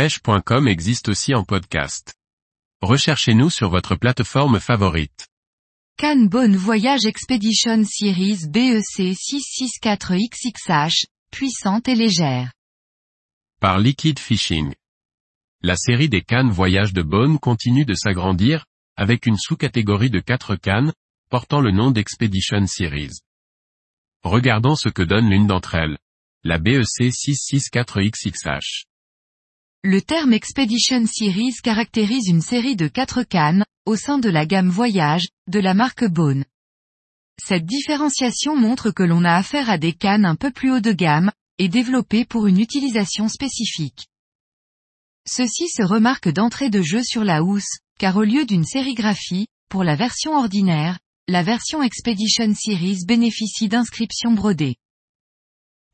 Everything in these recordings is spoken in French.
pêche.com existe aussi en podcast. Recherchez-nous sur votre plateforme favorite. Cannes Bonne Voyage Expedition Series BEC 664XXH, puissante et légère. Par Liquid Fishing. La série des cannes voyage de Bonne continue de s'agrandir, avec une sous-catégorie de 4 cannes, portant le nom d'Expedition Series. Regardons ce que donne l'une d'entre elles. La BEC 664XXH. Le terme Expedition Series caractérise une série de quatre cannes, au sein de la gamme Voyage, de la marque Bone. Cette différenciation montre que l'on a affaire à des cannes un peu plus haut de gamme, et développées pour une utilisation spécifique. Ceci se remarque d'entrée de jeu sur la housse, car au lieu d'une sérigraphie, pour la version ordinaire, la version Expedition Series bénéficie d'inscriptions brodées.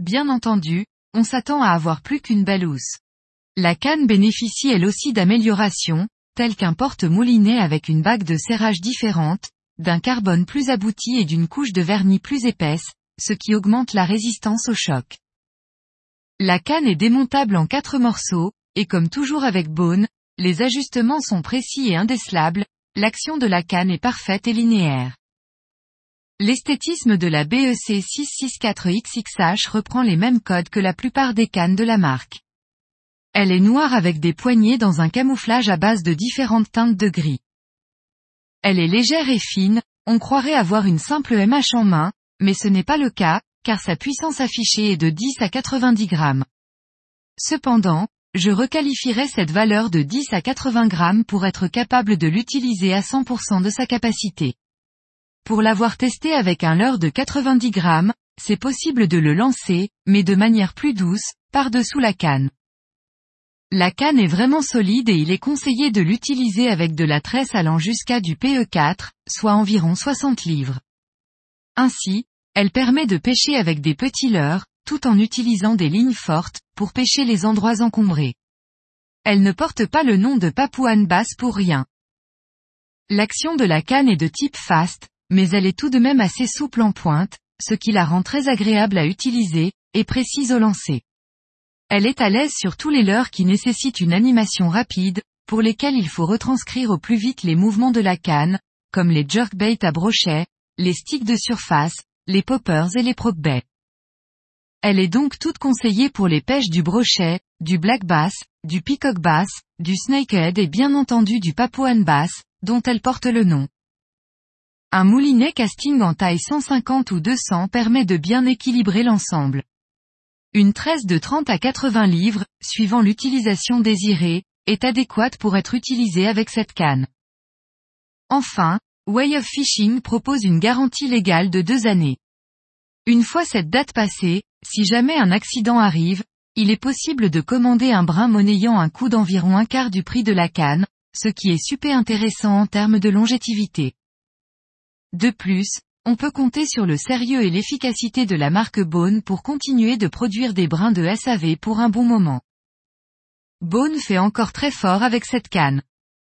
Bien entendu, on s'attend à avoir plus qu'une belle housse. La canne bénéficie elle aussi d'améliorations, telles qu'un porte-moulinet avec une bague de serrage différente, d'un carbone plus abouti et d'une couche de vernis plus épaisse, ce qui augmente la résistance au choc. La canne est démontable en quatre morceaux, et comme toujours avec Bone, les ajustements sont précis et indécelables, l'action de la canne est parfaite et linéaire. L'esthétisme de la BEC 664XXH reprend les mêmes codes que la plupart des cannes de la marque. Elle est noire avec des poignées dans un camouflage à base de différentes teintes de gris. Elle est légère et fine, on croirait avoir une simple MH en main, mais ce n'est pas le cas, car sa puissance affichée est de 10 à 90 grammes. Cependant, je requalifierais cette valeur de 10 à 80 grammes pour être capable de l'utiliser à 100% de sa capacité. Pour l'avoir testé avec un leurre de 90 grammes, c'est possible de le lancer, mais de manière plus douce, par-dessous la canne. La canne est vraiment solide et il est conseillé de l'utiliser avec de la tresse allant jusqu'à du PE4, soit environ 60 livres. Ainsi, elle permet de pêcher avec des petits leurres, tout en utilisant des lignes fortes, pour pêcher les endroits encombrés. Elle ne porte pas le nom de Papouane basse pour rien. L'action de la canne est de type fast, mais elle est tout de même assez souple en pointe, ce qui la rend très agréable à utiliser, et précise au lancer. Elle est à l'aise sur tous les leurres qui nécessitent une animation rapide, pour lesquels il faut retranscrire au plus vite les mouvements de la canne, comme les jerkbaits à brochet, les sticks de surface, les poppers et les prop-baits. Elle est donc toute conseillée pour les pêches du brochet, du black bass, du peacock bass, du snakehead et bien entendu du papouane bass, dont elle porte le nom. Un moulinet casting en taille 150 ou 200 permet de bien équilibrer l'ensemble. Une tresse de 30 à 80 livres, suivant l'utilisation désirée, est adéquate pour être utilisée avec cette canne. Enfin, Way of Fishing propose une garantie légale de deux années. Une fois cette date passée, si jamais un accident arrive, il est possible de commander un brin monnayant un coût d'environ un quart du prix de la canne, ce qui est super intéressant en termes de longévité. De plus, on peut compter sur le sérieux et l'efficacité de la marque Bone pour continuer de produire des brins de SAV pour un bon moment. Bone fait encore très fort avec cette canne.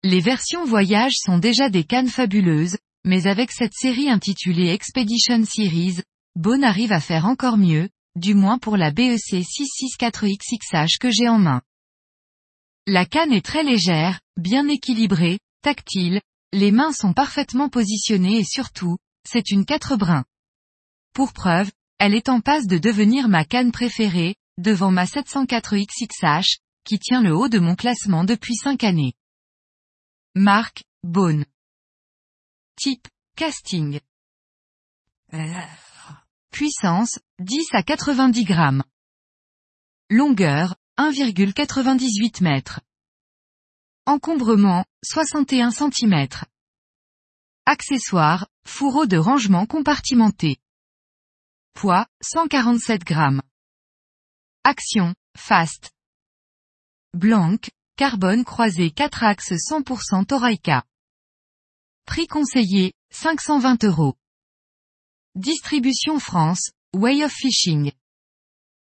Les versions voyage sont déjà des cannes fabuleuses, mais avec cette série intitulée Expedition Series, Bone arrive à faire encore mieux, du moins pour la BEC 664XXH que j'ai en main. La canne est très légère, bien équilibrée, tactile, les mains sont parfaitement positionnées et surtout, c'est une 4 brins. Pour preuve, elle est en passe de devenir ma canne préférée, devant ma 704XXH, qui tient le haut de mon classement depuis 5 années. Marque, Bone. Type, casting. Puissance, 10 à 90 grammes. Longueur, 1,98 mètres. Encombrement, 61 cm. Accessoires, fourreau de rangement compartimenté. Poids, 147 grammes. Action, fast. Blanc, carbone croisé 4 axes 100% Toraika. Prix conseillé, 520 euros. Distribution France, Way of Fishing.